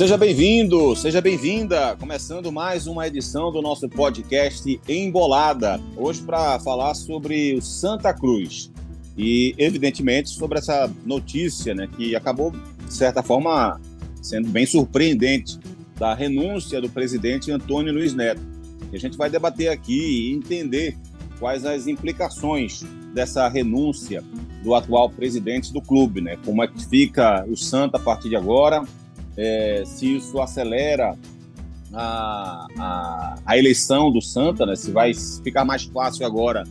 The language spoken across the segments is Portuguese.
Seja bem-vindo, seja bem-vinda. Começando mais uma edição do nosso podcast Embolada. Hoje para falar sobre o Santa Cruz e, evidentemente, sobre essa notícia, né, que acabou de certa forma sendo bem surpreendente da renúncia do presidente Antônio Luiz Neto. E a gente vai debater aqui e entender quais as implicações dessa renúncia do atual presidente do clube, né? Como é que fica o Santa a partir de agora? É, se isso acelera a, a, a, eleição do Santa, né? Se vai ficar mais fácil agora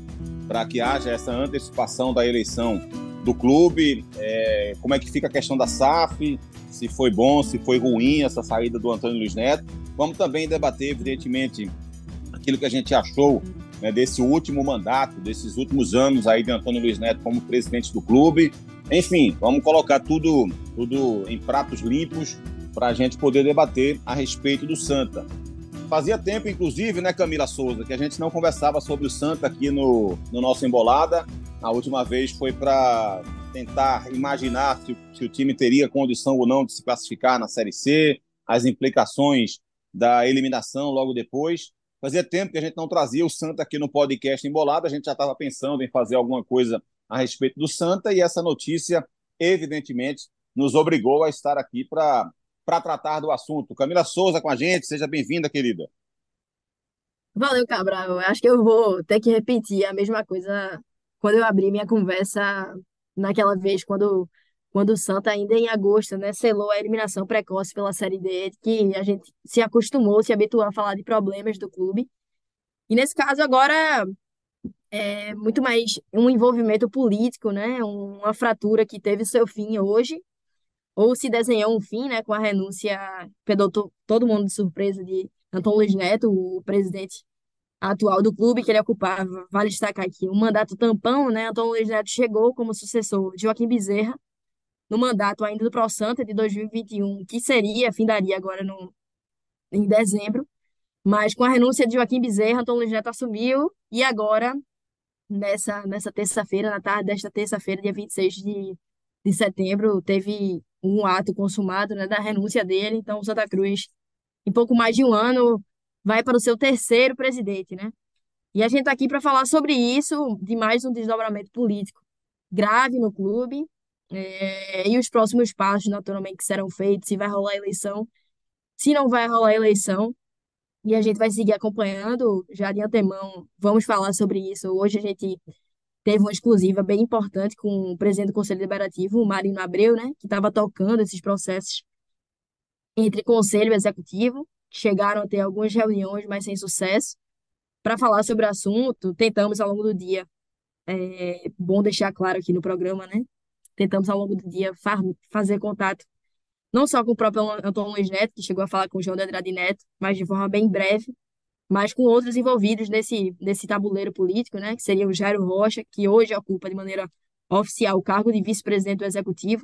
para que haja essa antecipação da eleição do clube? É, como é que fica a questão da SAF? Se foi bom, se foi ruim essa saída do Antônio Luiz Neto? Vamos também debater, evidentemente, aquilo que a gente achou né, desse último mandato, desses últimos anos aí de Antônio Luiz Neto como presidente do clube. Enfim, vamos colocar tudo, tudo em pratos limpos para a gente poder debater a respeito do Santa. Fazia tempo, inclusive, né, Camila Souza, que a gente não conversava sobre o Santa aqui no, no nosso Embolada. A última vez foi para tentar imaginar se, se, o time teria condição ou não de se classificar na Série C, as implicações da eliminação logo depois. Fazia tempo que a gente não trazia o Santa aqui no podcast Embolada, a gente já estava pensando em fazer alguma coisa a respeito do Santa e essa notícia, evidentemente, nos obrigou a estar aqui para tratar do assunto. Camila Souza com a gente, seja bem-vinda, querida. Valeu, Cabral. Acho que eu vou ter que repetir a mesma coisa quando eu abri minha conversa naquela vez, quando quando o Santa, ainda em agosto, né, selou a eliminação precoce pela Série D, que a gente se acostumou, se habituou a falar de problemas do clube. E nesse caso, agora, é muito mais um envolvimento político, né, uma fratura que teve seu fim hoje, ou se desenhou um fim, né, com a renúncia, pegou todo mundo de surpresa de Antônio Luiz Neto, o presidente atual do clube que ele ocupava. Vale destacar aqui, o mandato tampão, né, Antônio Luiz Neto chegou como sucessor de Joaquim Bezerra, no mandato ainda do ProSanta de 2021, que seria, findaria agora no, em dezembro, mas com a renúncia de Joaquim Bezerra, Antônio Luiz Neto assumiu, e agora, nessa, nessa terça-feira, na tarde desta terça-feira, dia 26 de, de setembro, teve um ato consumado né, da renúncia dele, então Santa Cruz, em pouco mais de um ano, vai para o seu terceiro presidente, né? E a gente está aqui para falar sobre isso, de mais um desdobramento político grave no clube, é, e os próximos passos, naturalmente, que serão feitos, se vai rolar eleição, se não vai rolar eleição. E a gente vai seguir acompanhando, já de antemão, vamos falar sobre isso. Hoje a gente teve uma exclusiva bem importante com o presidente do Conselho Deliberativo, o Marino Abreu, né, que estava tocando esses processos entre Conselho e Executivo, chegaram a ter algumas reuniões, mas sem sucesso, para falar sobre o assunto. Tentamos ao longo do dia, é bom deixar claro aqui no programa, né, tentamos ao longo do dia fazer contato não só com o próprio Antônio Luiz Neto, que chegou a falar com o João de Andrade Neto, mas de forma bem breve, mas com outros envolvidos nesse, nesse tabuleiro político, né, que seria o Jairo Rocha, que hoje ocupa de maneira oficial o cargo de vice-presidente do Executivo,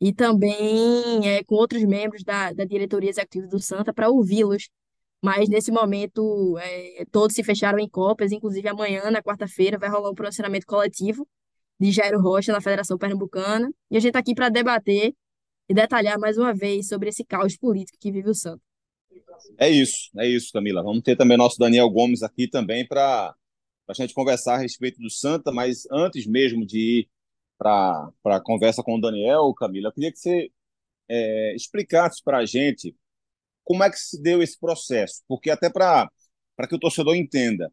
e também é, com outros membros da, da diretoria executiva do Santa para ouvi-los. Mas nesse momento, é, todos se fecharam em copas, inclusive amanhã, na quarta-feira, vai rolar um pronunciamento coletivo de Jairo Rocha na Federação Pernambucana. E a gente está aqui para debater e detalhar mais uma vez sobre esse caos político que vive o Santos. É isso, é isso, Camila. Vamos ter também nosso Daniel Gomes aqui também para a gente conversar a respeito do Santa, mas antes mesmo de ir para a conversa com o Daniel, Camila, eu queria que você é, explicasse para a gente como é que se deu esse processo, porque até para que o torcedor entenda,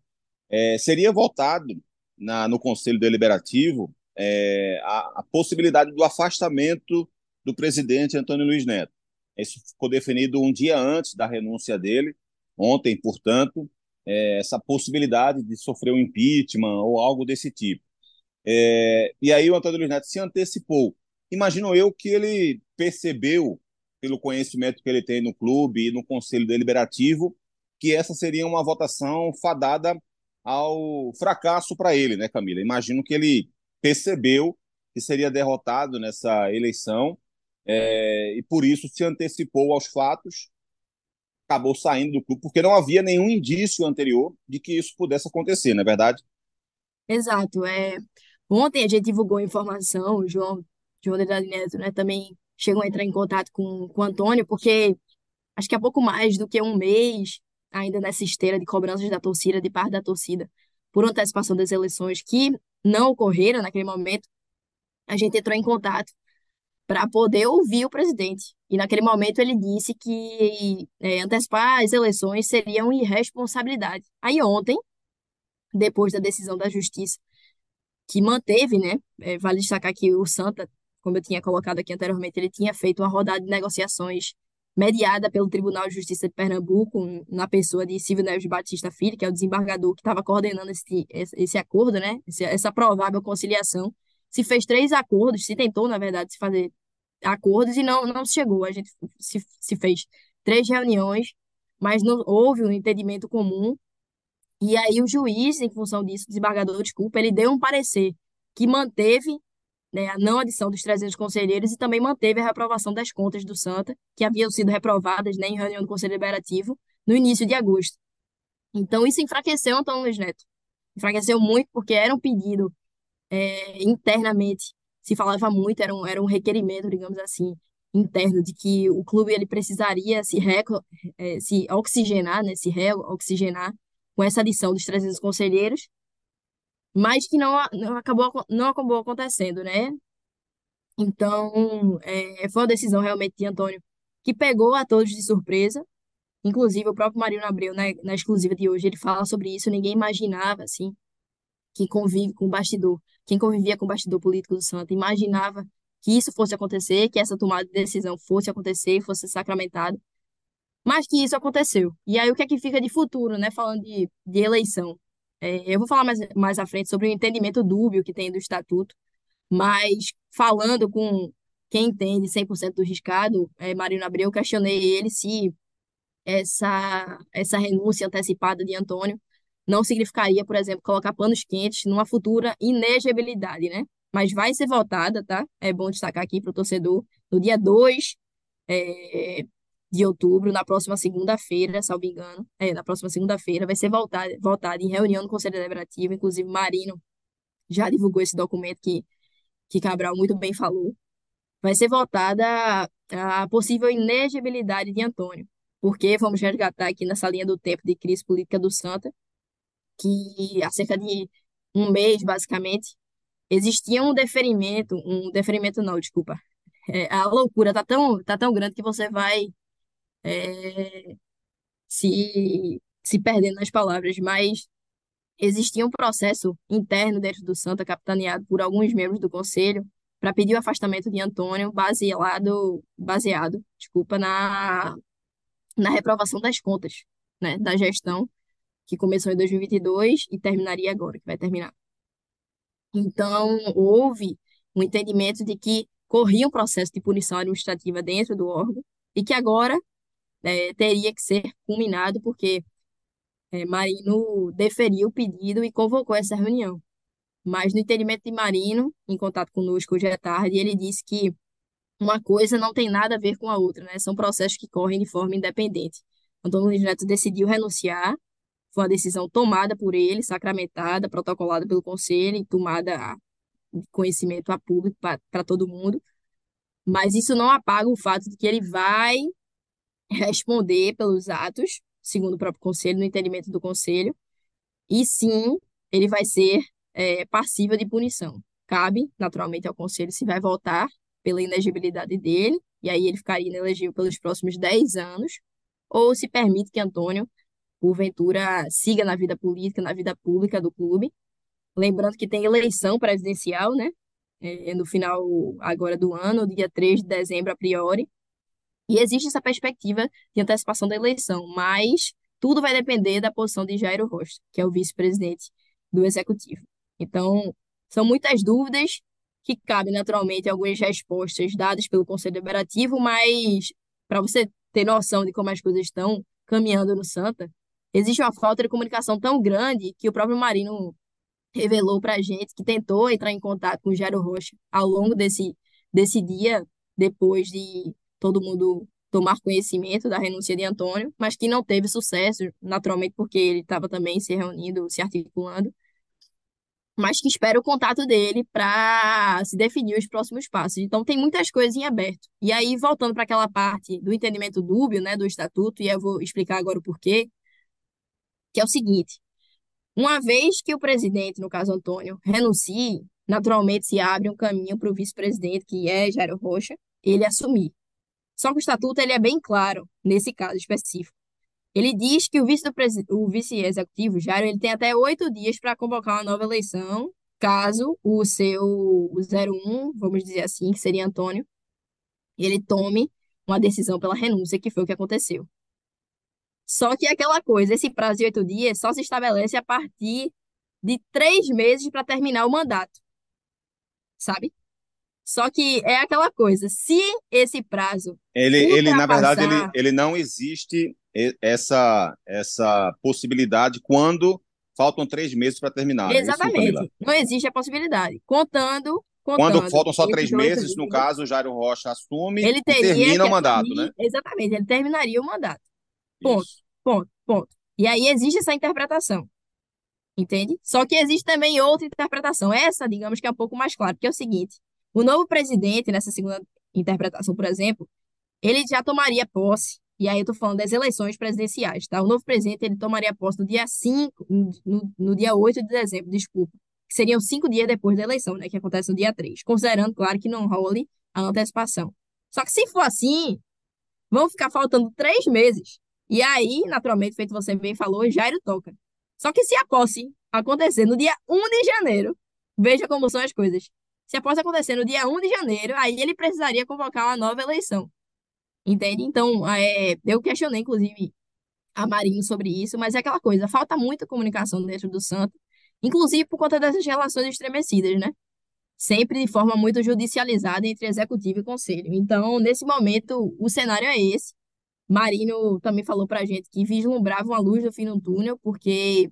é, seria votado na, no Conselho Deliberativo é, a, a, possibilidade do afastamento do presidente Antônio Luiz Neto. Isso ficou definido um dia antes da renúncia dele, ontem, portanto, é, essa possibilidade de sofrer um impeachment ou algo desse tipo. É, e aí o Antônio Luiz Neto se antecipou. Imagino eu que ele percebeu, pelo conhecimento que ele tem no clube e no Conselho Deliberativo, que essa seria uma votação fadada ao fracasso para ele, né, Camila? Imagino que ele percebeu que seria derrotado nessa eleição é, e por isso se antecipou aos fatos, acabou saindo do clube, porque não havia nenhum indício anterior de que isso pudesse acontecer, não é verdade? Exato. É... Ontem a gente divulgou informação, o João, João de Neto né, também chegam a entrar em contato com, com o Antônio, porque acho que há pouco mais do que um mês, ainda nessa esteira de cobranças da torcida, de parte da torcida, por antecipação das eleições que não ocorreram naquele momento, a gente entrou em contato para poder ouvir o presidente. E naquele momento ele disse que é, antecipar as eleições seria uma irresponsabilidade. Aí ontem, depois da decisão da justiça, que manteve, né? É, vale destacar que o Santa, como eu tinha colocado aqui anteriormente, ele tinha feito uma rodada de negociações mediada pelo Tribunal de Justiça de Pernambuco, na pessoa de Silvio Neves Batista Filho, que é o desembargador que estava coordenando esse, esse acordo, né? essa provável conciliação. Se fez três acordos, se tentou, na verdade, se fazer acordos e não, não chegou. A gente se, se fez três reuniões, mas não houve um entendimento comum. E aí o juiz, em função disso, desembargador, desculpa, ele deu um parecer que manteve né, a não adição dos 300 conselheiros e também manteve a reprovação das contas do Santa, que haviam sido reprovadas né, em reunião do Conselho Liberativo no início de agosto. Então, isso enfraqueceu Antônio Luiz Neto. Enfraqueceu muito porque era um pedido é, internamente, se falava muito, era um, era um requerimento, digamos assim, interno, de que o clube ele precisaria se, reco, é, se oxigenar, né, se reoxigenar com essa adição dos 300 conselheiros, mas que não, não, acabou, não acabou acontecendo, né? Então, é, foi uma decisão realmente de Antônio que pegou a todos de surpresa. Inclusive, o próprio Marino Abreu, né, na exclusiva de hoje, ele fala sobre isso. Ninguém imaginava, assim, que convive com o bastidor, quem convivia com o bastidor político do Santa, imaginava que isso fosse acontecer, que essa tomada de decisão fosse acontecer, fosse sacramentado, mas que isso aconteceu. E aí, o que é que fica de futuro, né, falando de, de eleição? É, eu vou falar mais, mais à frente sobre o entendimento dúbio que tem do estatuto, mas falando com quem entende 100% do riscado, é, Marino Abreu, questionei ele se essa, essa renúncia antecipada de Antônio não significaria, por exemplo, colocar panos quentes numa futura inegibilidade, né? Mas vai ser votada, tá? É bom destacar aqui para o torcedor, no dia 2 é, de outubro, na próxima segunda-feira, salvo engano, é, na próxima segunda-feira, vai ser voltada, voltada em reunião do Conselho Deliberativo, inclusive Marino já divulgou esse documento que, que Cabral muito bem falou. Vai ser votada a possível inegibilidade de Antônio, porque vamos resgatar aqui nessa linha do tempo de crise política do Santa, que há cerca de um mês, basicamente, existia um deferimento, um deferimento não, desculpa, é, a loucura tá tão, tá tão grande que você vai é, se, se perdendo nas palavras, mas existia um processo interno dentro do Santa, capitaneado por alguns membros do conselho, para pedir o afastamento de Antônio, baseado, baseado desculpa, na, na reprovação das contas né, da gestão, que começou em 2022 e terminaria agora, que vai terminar. Então, houve um entendimento de que corria um processo de punição administrativa dentro do órgão e que agora é, teria que ser culminado, porque é, Marino deferiu o pedido e convocou essa reunião. Mas no entendimento de Marino, em contato conosco hoje à tarde, ele disse que uma coisa não tem nada a ver com a outra, né? São processos que correm de forma independente. Antônio Luiz Neto decidiu renunciar, foi uma decisão tomada por ele, sacramentada, protocolada pelo conselho e tomada de conhecimento a público para todo mundo. Mas isso não apaga o fato de que ele vai responder pelos atos, segundo o próprio conselho, no entendimento do conselho, e sim, ele vai ser é, passível de punição. Cabe, naturalmente, ao conselho se vai votar pela inegibilidade dele, e aí ele ficaria inelegível pelos próximos 10 anos, ou se permite que Antônio, porventura, siga na vida política, na vida pública do clube. Lembrando que tem eleição presidencial, né? É, no final agora do ano, dia 3 de dezembro, a priori, e existe essa perspectiva de antecipação da eleição, mas tudo vai depender da posição de Jairo Rocha, que é o vice-presidente do executivo. Então, são muitas dúvidas que cabem naturalmente algumas respostas dadas pelo Conselho Deliberativo, mas para você ter noção de como as coisas estão caminhando no Santa, existe uma falta de comunicação tão grande que o próprio Marino revelou para a gente que tentou entrar em contato com o Jairo Rocha ao longo desse, desse dia, depois de todo mundo tomar conhecimento da renúncia de Antônio, mas que não teve sucesso, naturalmente porque ele estava também se reunindo, se articulando. mas que espera o contato dele para se definir os próximos passos. Então, tem muitas coisas em aberto. E aí, voltando para aquela parte do entendimento dúbio, né, do estatuto, e eu vou explicar agora o porquê, que é o seguinte: uma vez que o presidente, no caso Antônio, renuncie, naturalmente se abre um caminho para o vice-presidente, que é Jairo Rocha, ele assumir. Só que o estatuto ele é bem claro nesse caso específico. Ele diz que o vice-executivo, vice Jairo, ele tem até oito dias para convocar uma nova eleição, caso o seu o 01, vamos dizer assim, que seria Antônio, ele tome uma decisão pela renúncia, que foi o que aconteceu. Só que aquela coisa, esse prazo de oito dias só se estabelece a partir de três meses para terminar o mandato, sabe? Só que é aquela coisa, se esse prazo ele, ele na verdade, ele, ele não existe essa, essa possibilidade quando faltam três meses para terminar. É Exatamente. Isso, não existe a possibilidade. Contando. contando Quando faltam só três meses, no caso, o Jairo Rocha assume ele teria e termina o mandato, assumir, né? Exatamente, ele terminaria o mandato. Ponto, Isso. ponto, ponto. E aí existe essa interpretação. Entende? Só que existe também outra interpretação. Essa, digamos que é um pouco mais clara, porque é o seguinte: o novo presidente, nessa segunda interpretação, por exemplo, ele já tomaria posse e aí eu tô falando das eleições presidenciais, tá? O novo presidente, ele tomaria posse no dia 5, no, no dia 8 de dezembro, desculpa, que seriam cinco dias depois da eleição, né? Que acontece no dia 3, considerando, claro, que não role a antecipação. Só que se for assim, vão ficar faltando três meses. E aí, naturalmente, feito você bem falou, Jairo toca. Só que se a posse acontecer no dia 1 de janeiro, veja como são as coisas. Se a posse acontecer no dia 1 de janeiro, aí ele precisaria convocar uma nova eleição. Entende? Então, é, eu questionei, inclusive, a Marinho sobre isso, mas é aquela coisa, falta muita comunicação dentro do Santo, inclusive por conta dessas relações estremecidas, né? Sempre de forma muito judicializada entre executivo e conselho. Então, nesse momento, o cenário é esse. Marinho também falou pra gente que vislumbrava uma luz no fim do túnel, porque,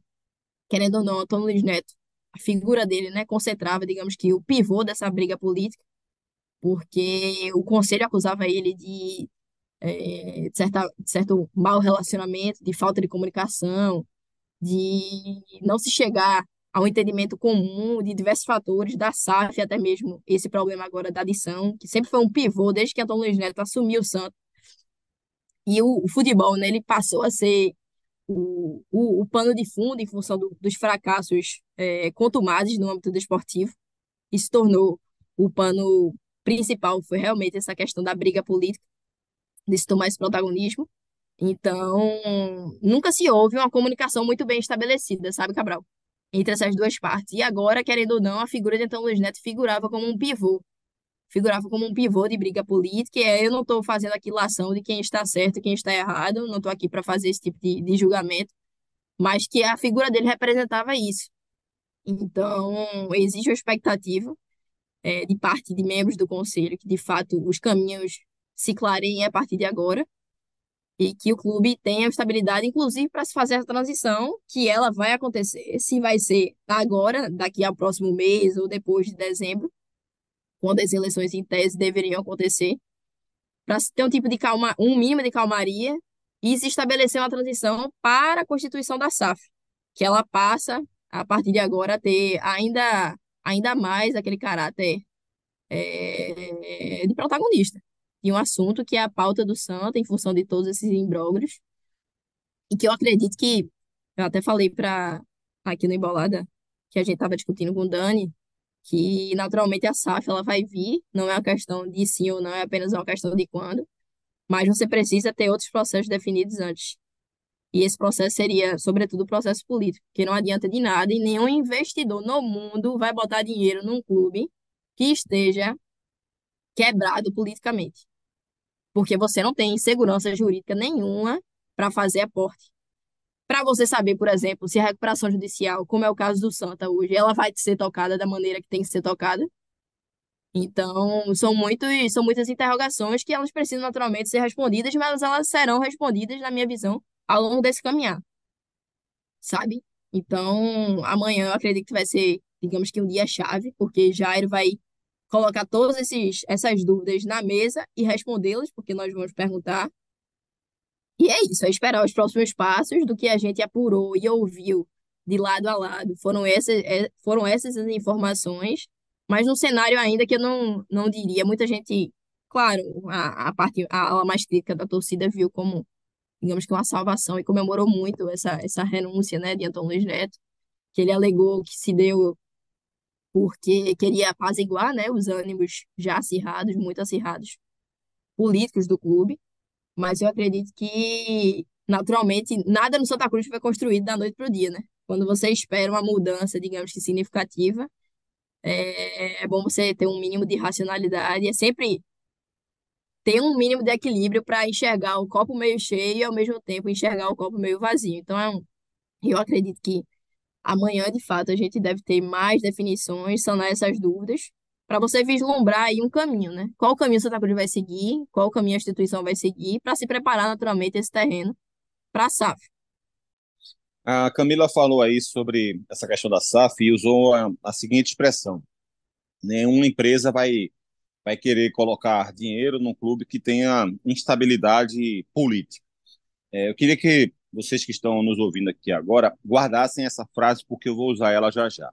querendo ou não, Antônio Luiz Neto, a figura dele, né, concentrava, digamos que, o pivô dessa briga política, porque o conselho acusava ele de é, de, certa, de certo mau relacionamento, de falta de comunicação, de não se chegar a um entendimento comum de diversos fatores da SAF, até mesmo esse problema agora da adição, que sempre foi um pivô desde que Antônio Luiz Neto assumiu o Santos. E o, o futebol, né, ele passou a ser o, o, o pano de fundo em função do, dos fracassos é, contumados no âmbito desportivo e se tornou o pano principal, foi realmente essa questão da briga política de tomar esse protagonismo. Então, nunca se houve uma comunicação muito bem estabelecida, sabe, Cabral? Entre essas duas partes. E agora, querendo ou não, a figura de Antônio Luiz Neto figurava como um pivô. Figurava como um pivô de briga política. E eu não estou fazendo aqui lação de quem está certo e quem está errado. Não estou aqui para fazer esse tipo de, de julgamento. Mas que a figura dele representava isso. Então, existe uma expectativa é, de parte de membros do conselho que, de fato, os caminhos se clareiem a partir de agora e que o clube tenha estabilidade, inclusive para se fazer a transição, que ela vai acontecer, se vai ser agora, daqui ao próximo mês ou depois de dezembro, quando as eleições em tese deveriam acontecer, para ter um tipo de calma, um mínimo de calmaria e se estabelecer uma transição para a constituição da SAF, que ela passa a partir de agora a ter ainda ainda mais aquele caráter é, de protagonista de um assunto que é a pauta do Santa, em função de todos esses imbróglios, e que eu acredito que, eu até falei para aqui no Embolada, que a gente estava discutindo com o Dani, que naturalmente a SAF ela vai vir, não é uma questão de sim ou não, é apenas uma questão de quando, mas você precisa ter outros processos definidos antes. E esse processo seria, sobretudo, o processo político, que não adianta de nada e nenhum investidor no mundo vai botar dinheiro num clube que esteja quebrado politicamente porque você não tem segurança jurídica nenhuma para fazer aporte. Para você saber, por exemplo, se a recuperação judicial, como é o caso do Santa hoje, ela vai ser tocada da maneira que tem que ser tocada. Então, são, muitos, são muitas interrogações que elas precisam naturalmente ser respondidas, mas elas serão respondidas, na minha visão, ao longo desse caminhar. Sabe? Então, amanhã eu acredito que vai ser, digamos que um dia chave, porque Jairo vai colocar todas esses, essas dúvidas na mesa e respondê-las, porque nós vamos perguntar. E é isso, é esperar os próximos passos do que a gente apurou e ouviu de lado a lado. Foram essas, é, foram essas as informações, mas num cenário ainda que eu não, não diria. Muita gente, claro, a, a parte a ala mais crítica da torcida viu como, digamos que uma salvação e comemorou muito essa, essa renúncia, né, de Antônio Luiz Neto, que ele alegou que se deu porque queria apaziguar, né, os ânimos já acirrados, muito acirrados, políticos do clube. Mas eu acredito que, naturalmente, nada no Santa Cruz foi construído da noite para o dia, né? Quando você espera uma mudança, digamos que significativa, é, é bom você ter um mínimo de racionalidade, é sempre ter um mínimo de equilíbrio para enxergar o copo meio cheio e, ao mesmo tempo, enxergar o copo meio vazio. Então, é eu acredito que amanhã, de fato, a gente deve ter mais definições, sanar essas dúvidas, para você vislumbrar aí um caminho, né? Qual caminho Santa Cruz vai seguir, qual caminho a instituição vai seguir, para se preparar naturalmente esse terreno para a SAF. A Camila falou aí sobre essa questão da SAF e usou a, a seguinte expressão: nenhuma empresa vai, vai querer colocar dinheiro num clube que tenha instabilidade política. É, eu queria que vocês que estão nos ouvindo aqui agora guardassem essa frase, porque eu vou usar ela já já.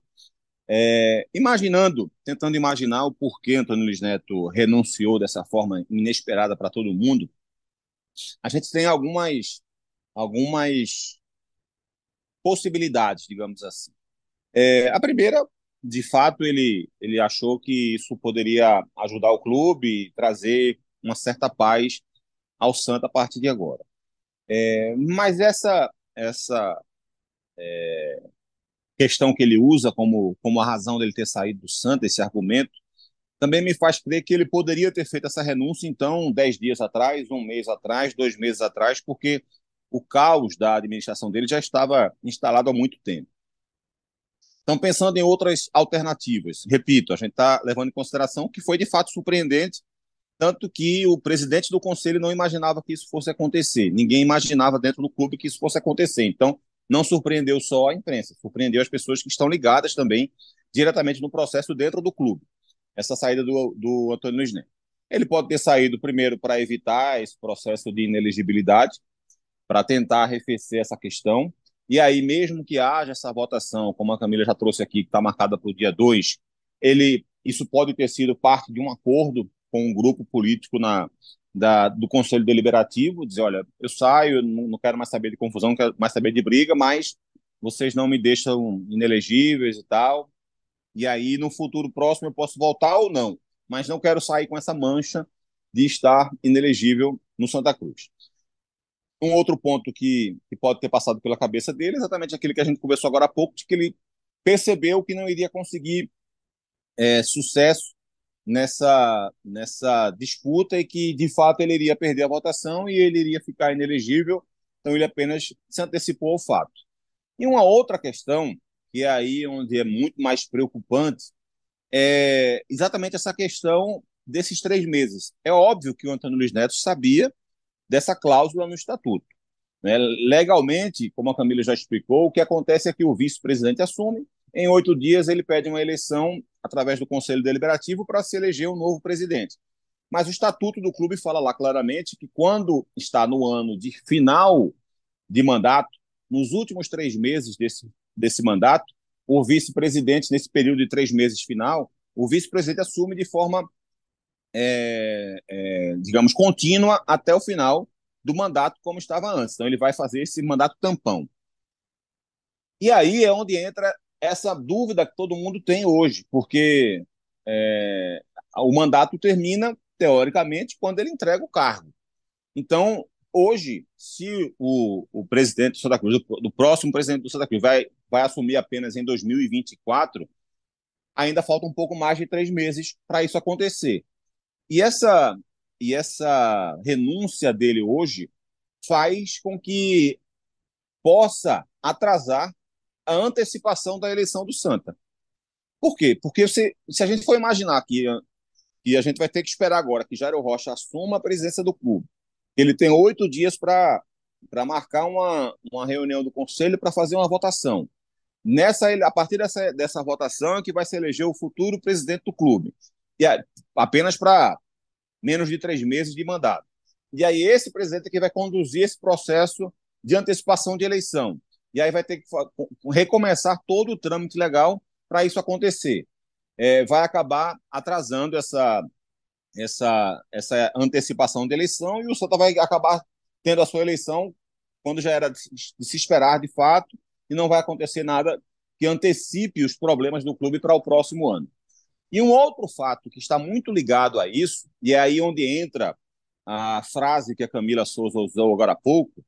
É, imaginando, tentando imaginar o porquê Antônio Luiz Neto renunciou dessa forma inesperada para todo mundo, a gente tem algumas, algumas possibilidades, digamos assim. É, a primeira, de fato, ele, ele achou que isso poderia ajudar o clube e trazer uma certa paz ao Santa a partir de agora. É, mas essa, essa é, questão que ele usa como, como a razão dele ter saído do Santa, esse argumento, também me faz crer que ele poderia ter feito essa renúncia, então, dez dias atrás, um mês atrás, dois meses atrás, porque o caos da administração dele já estava instalado há muito tempo. Então, pensando em outras alternativas, repito, a gente está levando em consideração que foi de fato surpreendente, tanto que o presidente do conselho não imaginava que isso fosse acontecer. Ninguém imaginava dentro do clube que isso fosse acontecer. Então, não surpreendeu só a imprensa, surpreendeu as pessoas que estão ligadas também diretamente no processo dentro do clube. Essa saída do, do Antônio Luiz Neto. Ele pode ter saído primeiro para evitar esse processo de inelegibilidade, para tentar arrefecer essa questão. E aí, mesmo que haja essa votação, como a Camila já trouxe aqui, que está marcada para o dia 2, ele, isso pode ter sido parte de um acordo com um grupo político na, da, do Conselho Deliberativo, dizer, olha, eu saio, não, não quero mais saber de confusão, não quero mais saber de briga, mas vocês não me deixam inelegíveis e tal. E aí, no futuro próximo, eu posso voltar ou não, mas não quero sair com essa mancha de estar inelegível no Santa Cruz. Um outro ponto que, que pode ter passado pela cabeça dele é exatamente aquele que a gente conversou agora há pouco, de que ele percebeu que não iria conseguir é, sucesso nessa, nessa disputa e que, de fato, ele iria perder a votação e ele iria ficar inelegível, então ele apenas se antecipou ao fato. E uma outra questão, que é aí onde é muito mais preocupante, é exatamente essa questão desses três meses. É óbvio que o Antônio Luiz Neto sabia dessa cláusula no estatuto. Né? Legalmente, como a Camila já explicou, o que acontece é que o vice-presidente assume, em oito dias ele pede uma eleição através do Conselho Deliberativo para se eleger um novo presidente. Mas o estatuto do clube fala lá claramente que quando está no ano de final de mandato, nos últimos três meses desse, desse mandato, o vice-presidente, nesse período de três meses final, o vice-presidente assume de forma, é, é, digamos, contínua até o final do mandato, como estava antes. Então, ele vai fazer esse mandato tampão. E aí é onde entra essa dúvida que todo mundo tem hoje, porque é, o mandato termina, teoricamente, quando ele entrega o cargo. Então, hoje, se o, o presidente do Santa Cruz, do, próximo presidente do Santa Cruz, vai, vai assumir apenas em 2024, ainda falta um pouco mais de três meses para isso acontecer. E essa, e essa renúncia dele hoje faz com que possa atrasar a antecipação da eleição do Santa. Por quê? Porque se, se a gente for imaginar que, que a gente vai ter que esperar agora que Jairo Rocha assuma a presidência do clube, ele tem oito dias para marcar uma, uma reunião do conselho para fazer uma votação. Nessa, a partir dessa, dessa votação é que vai se eleger o futuro presidente do clube. E apenas para menos de três meses de mandato. E aí esse presidente é que vai conduzir esse processo de antecipação de eleição. E aí vai ter que recomeçar todo o trâmite legal para isso acontecer. É, vai acabar atrasando essa, essa, essa antecipação de eleição e o Santa vai acabar tendo a sua eleição quando já era de se esperar de fato e não vai acontecer nada que antecipe os problemas do clube para o próximo ano. E um outro fato que está muito ligado a isso, e é aí onde entra a frase que a Camila Souza usou agora há pouco,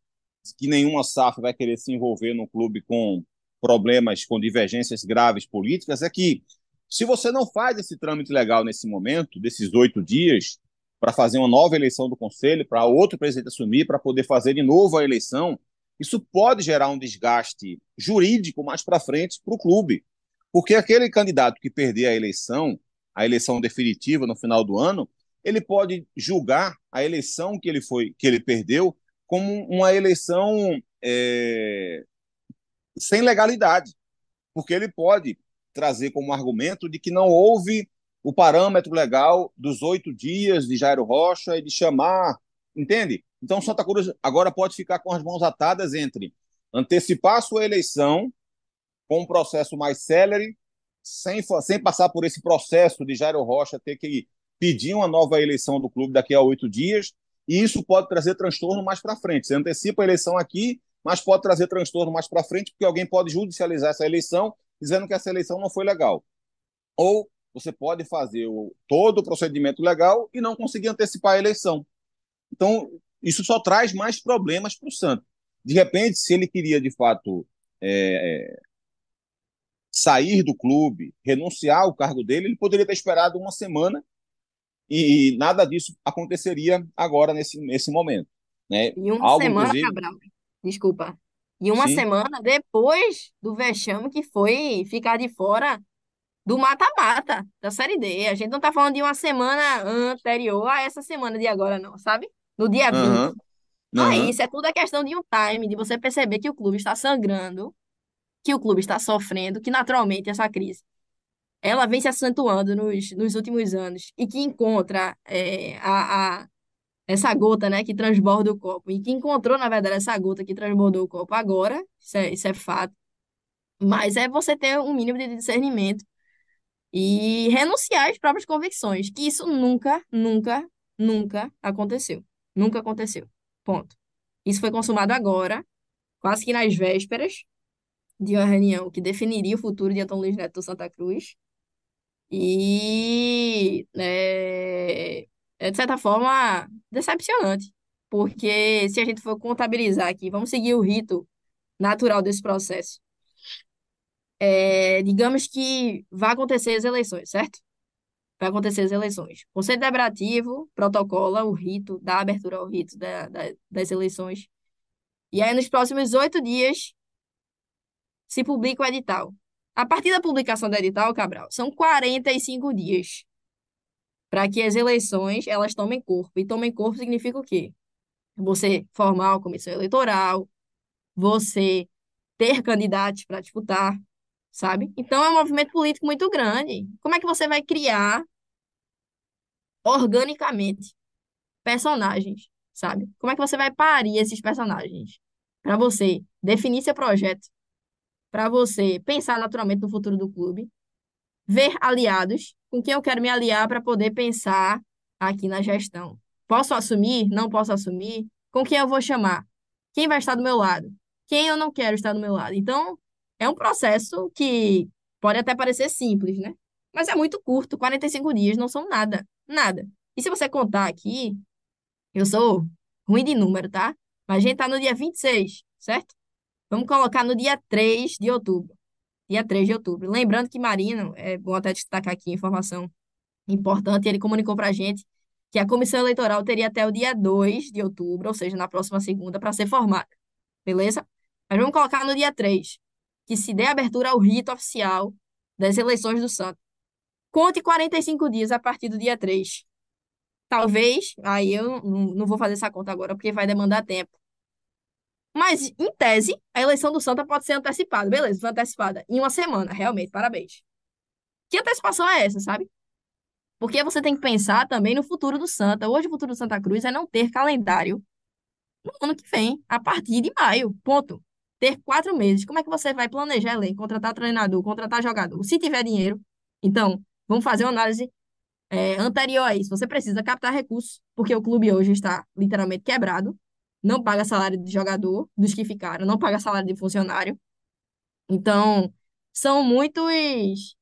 que nenhuma SAF vai querer se envolver no clube com problemas, com divergências graves políticas, é que se você não faz esse trâmite legal nesse momento, desses oito dias, para fazer uma nova eleição do conselho, para outro presidente assumir, para poder fazer de novo a eleição, isso pode gerar um desgaste jurídico mais para frente para o clube. Porque aquele candidato que perder a eleição, a eleição definitiva no final do ano, ele pode julgar a eleição que ele foi, que ele perdeu, como uma eleição é, sem legalidade, porque ele pode trazer como argumento de que não houve o parâmetro legal dos oito dias de Jairo Rocha e de chamar, entende? Então Santa Cruz agora pode ficar com as mãos atadas entre antecipar sua eleição com um processo mais célere, sem, sem passar por esse processo de Jairo Rocha ter que pedir uma nova eleição do clube daqui a oito dias, e isso pode trazer transtorno mais para frente. Você antecipa a eleição aqui, mas pode trazer transtorno mais para frente, porque alguém pode judicializar essa eleição, dizendo que essa eleição não foi legal. Ou você pode fazer o, todo o procedimento legal e não conseguir antecipar a eleição. Então, isso só traz mais problemas para o Santos. De repente, se ele queria de fato é, sair do clube, renunciar ao cargo dele, ele poderia ter esperado uma semana e nada disso aconteceria agora nesse, nesse momento. Né? E uma Algo, semana, inclusive... Cabral, desculpa, e uma Sim. semana depois do vexame que foi ficar de fora do mata-mata da Série D. A gente não tá falando de uma semana anterior a essa semana de agora, não, sabe? No dia 20. Uhum. Não é isso, é tudo a questão de um time, de você perceber que o clube está sangrando que o clube está sofrendo, que naturalmente essa crise ela vem se acentuando nos, nos últimos anos e que encontra é, a, a, essa gota né, que transborda o copo, e que encontrou, na verdade, essa gota que transbordou o copo agora, isso é, isso é fato, mas é você ter um mínimo de discernimento e renunciar às próprias convicções, que isso nunca, nunca, nunca aconteceu. Nunca aconteceu. Ponto. Isso foi consumado agora, quase que nas vésperas de uma reunião que definiria o futuro de Antônio Luiz Neto do Santa Cruz. E é, é, de certa forma, decepcionante. Porque se a gente for contabilizar aqui, vamos seguir o rito natural desse processo. É, digamos que vai acontecer as eleições, certo? Vai acontecer as eleições. Conselho Deliberativo protocola o rito, dá abertura ao rito da, da, das eleições. E aí, nos próximos oito dias, se publica o edital. A partir da publicação do edital, Cabral, são 45 dias para que as eleições elas tomem corpo. E tomem corpo significa o quê? Você formar a comissão eleitoral, você ter candidatos para disputar, sabe? Então é um movimento político muito grande. Como é que você vai criar organicamente personagens, sabe? Como é que você vai parir esses personagens para você definir seu projeto, para você pensar naturalmente no futuro do clube, ver aliados com quem eu quero me aliar para poder pensar aqui na gestão. Posso assumir? Não posso assumir? Com quem eu vou chamar? Quem vai estar do meu lado? Quem eu não quero estar do meu lado? Então, é um processo que pode até parecer simples, né? Mas é muito curto, 45 dias não são nada, nada. E se você contar aqui, eu sou ruim de número, tá? Mas a gente tá no dia 26, certo? Vamos colocar no dia 3 de outubro. Dia 3 de outubro. Lembrando que Marino, é bom até destacar aqui informação importante, ele comunicou para a gente que a comissão eleitoral teria até o dia 2 de outubro, ou seja, na próxima segunda, para ser formada. Beleza? Mas vamos colocar no dia 3, que se dê abertura ao rito oficial das eleições do Santo. Conte 45 dias a partir do dia 3. Talvez, aí eu não vou fazer essa conta agora, porque vai demandar tempo. Mas, em tese, a eleição do Santa pode ser antecipada. Beleza, foi antecipada em uma semana, realmente, parabéns. Que antecipação é essa, sabe? Porque você tem que pensar também no futuro do Santa. Hoje, o futuro do Santa Cruz é não ter calendário no ano que vem, a partir de maio. Ponto. ter quatro meses. Como é que você vai planejar elenco, contratar treinador, contratar jogador? Se tiver dinheiro, então, vamos fazer uma análise é, anterior a isso. Você precisa captar recursos, porque o clube hoje está literalmente quebrado, não paga salário de jogador, dos que ficaram, não paga salário de funcionário. Então, são muitos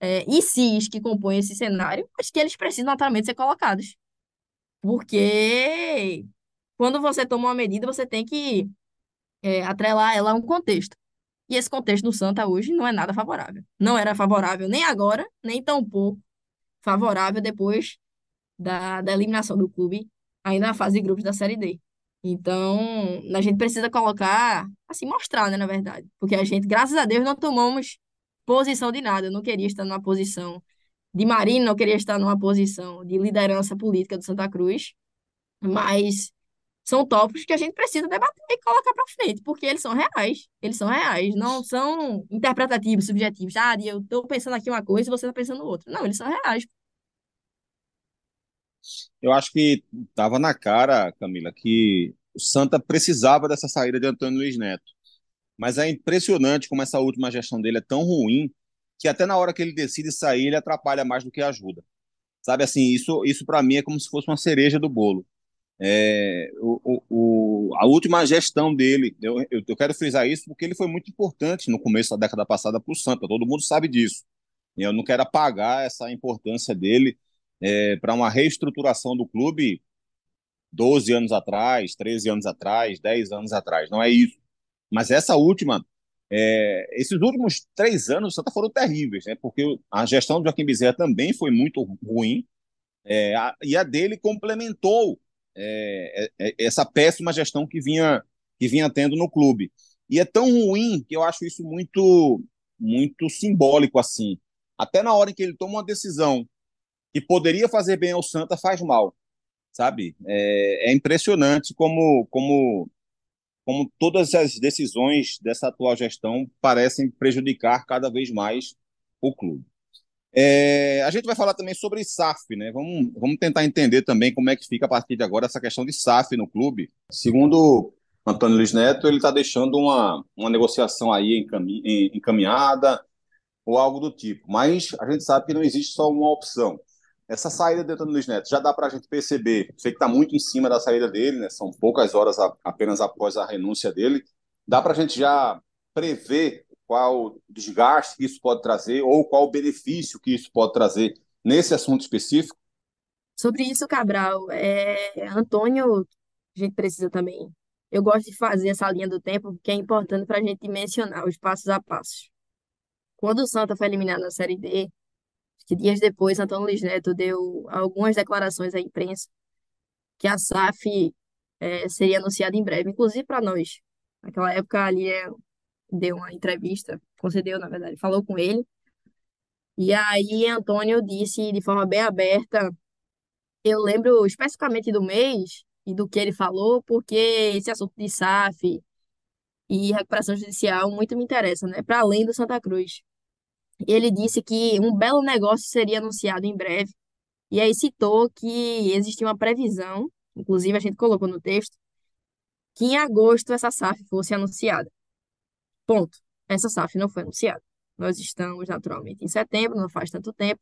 é, sis que compõem esse cenário, mas que eles precisam naturalmente ser colocados. Porque quando você toma uma medida, você tem que é, atrelar ela a um contexto. E esse contexto do Santa hoje não é nada favorável. Não era favorável nem agora, nem tão pouco favorável depois da, da eliminação do clube, ainda na fase de grupos da Série D. Então, a gente precisa colocar, assim, mostrar, né, na verdade. Porque a gente, graças a Deus, não tomamos posição de nada. Eu não queria estar numa posição de Marino, não queria estar numa posição de liderança política do Santa Cruz. Mas são tópicos que a gente precisa debater e colocar para frente, porque eles são reais. Eles são reais, não são interpretativos, subjetivos. Ah, eu estou pensando aqui uma coisa e você está pensando outra. Não, eles são reais. Eu acho que estava na cara, Camila, que o Santa precisava dessa saída de Antônio Luiz Neto. Mas é impressionante como essa última gestão dele é tão ruim que até na hora que ele decide sair, ele atrapalha mais do que ajuda. Sabe assim, isso, isso para mim é como se fosse uma cereja do bolo. É, o, o, a última gestão dele, eu, eu, eu, quero frisar isso porque ele foi muito importante no começo da década passada para o Santa, todo mundo sabe disso. Eu não quero apagar essa importância dele é, para uma reestruturação do clube 12 anos atrás, 13 anos atrás, 10 anos atrás, não é isso. Mas essa última, é, esses últimos três anos, Santa foram terríveis, né? porque a gestão do Joaquim Bezerra também foi muito ruim, é, a, e a dele complementou é, é, é, essa péssima gestão que vinha, que vinha tendo no clube. E é tão ruim que eu acho isso muito, muito simbólico assim. Até na hora em que ele toma uma decisão que poderia fazer bem ao Santa, faz mal, sabe? É, é impressionante como, como, como todas as decisões dessa atual gestão parecem prejudicar cada vez mais o clube. É, a gente vai falar também sobre SAF, né? Vamos, vamos tentar entender também como é que fica a partir de agora essa questão de SAF no clube. Segundo Antônio Luiz Neto, ele está deixando uma, uma negociação aí encaminhada ou algo do tipo. Mas a gente sabe que não existe só uma opção. Essa saída de Antônio Luiz Neto já dá para a gente perceber. Sei que está muito em cima da saída dele, né? São poucas horas a, apenas após a renúncia dele. Dá para a gente já prever qual desgaste que isso pode trazer ou qual benefício que isso pode trazer nesse assunto específico? Sobre isso, Cabral, é, Antônio, a gente precisa também. Eu gosto de fazer essa linha do tempo porque é importante para a gente mencionar os passos a passos. Quando o Santa foi eliminado na Série D, que dias depois, Antônio Luiz Neto deu algumas declarações à imprensa que a SAF é, seria anunciada em breve, inclusive para nós. Naquela época ali deu uma entrevista, concedeu, na verdade, falou com ele. E aí Antônio disse de forma bem aberta, eu lembro especificamente do mês e do que ele falou, porque esse assunto de SAF e recuperação judicial muito me interessa, né? Para além do Santa Cruz. Ele disse que um belo negócio seria anunciado em breve. E aí citou que existia uma previsão, inclusive a gente colocou no texto, que em agosto essa SAF fosse anunciada. Ponto. Essa SAF não foi anunciada. Nós estamos naturalmente em setembro, não faz tanto tempo.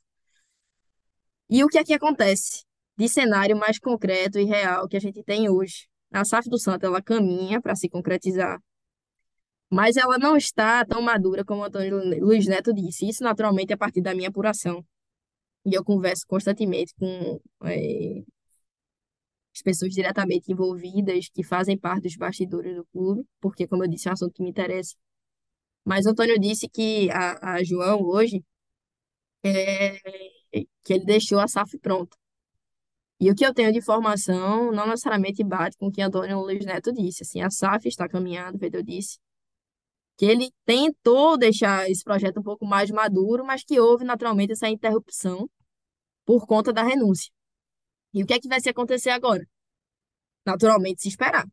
E o que é que acontece de cenário mais concreto e real que a gente tem hoje? A SAF do Santa ela caminha para se concretizar, mas ela não está tão madura como o Antônio Luiz Neto disse. Isso naturalmente é a partir da minha apuração. E eu converso constantemente com é, as pessoas diretamente envolvidas que fazem parte dos bastidores do clube, porque, como eu disse, é um assunto que me interessa. Mas o Antônio disse que a, a João hoje é, que ele deixou a SAF pronta. E o que eu tenho de informação não necessariamente bate com o que Antônio Luiz Neto disse. Assim, a SAF está caminhando, feito eu disse, que ele tentou deixar esse projeto um pouco mais maduro, mas que houve naturalmente essa interrupção por conta da renúncia. E o que é que vai se acontecer agora? Naturalmente se esperar.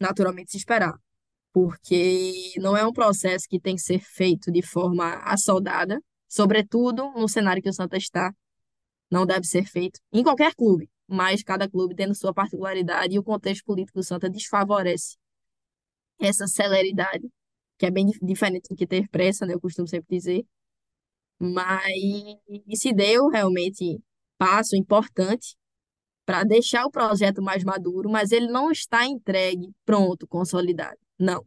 Naturalmente se esperar porque não é um processo que tem que ser feito de forma assoldada, sobretudo no cenário que o Santa está, não deve ser feito em qualquer clube, mas cada clube tendo sua particularidade e o contexto político do Santa desfavorece essa celeridade que é bem dif- diferente do que ter pressa, né? Eu costumo sempre dizer. Mas se deu realmente passo importante para deixar o projeto mais maduro, mas ele não está entregue, pronto, consolidado. Não,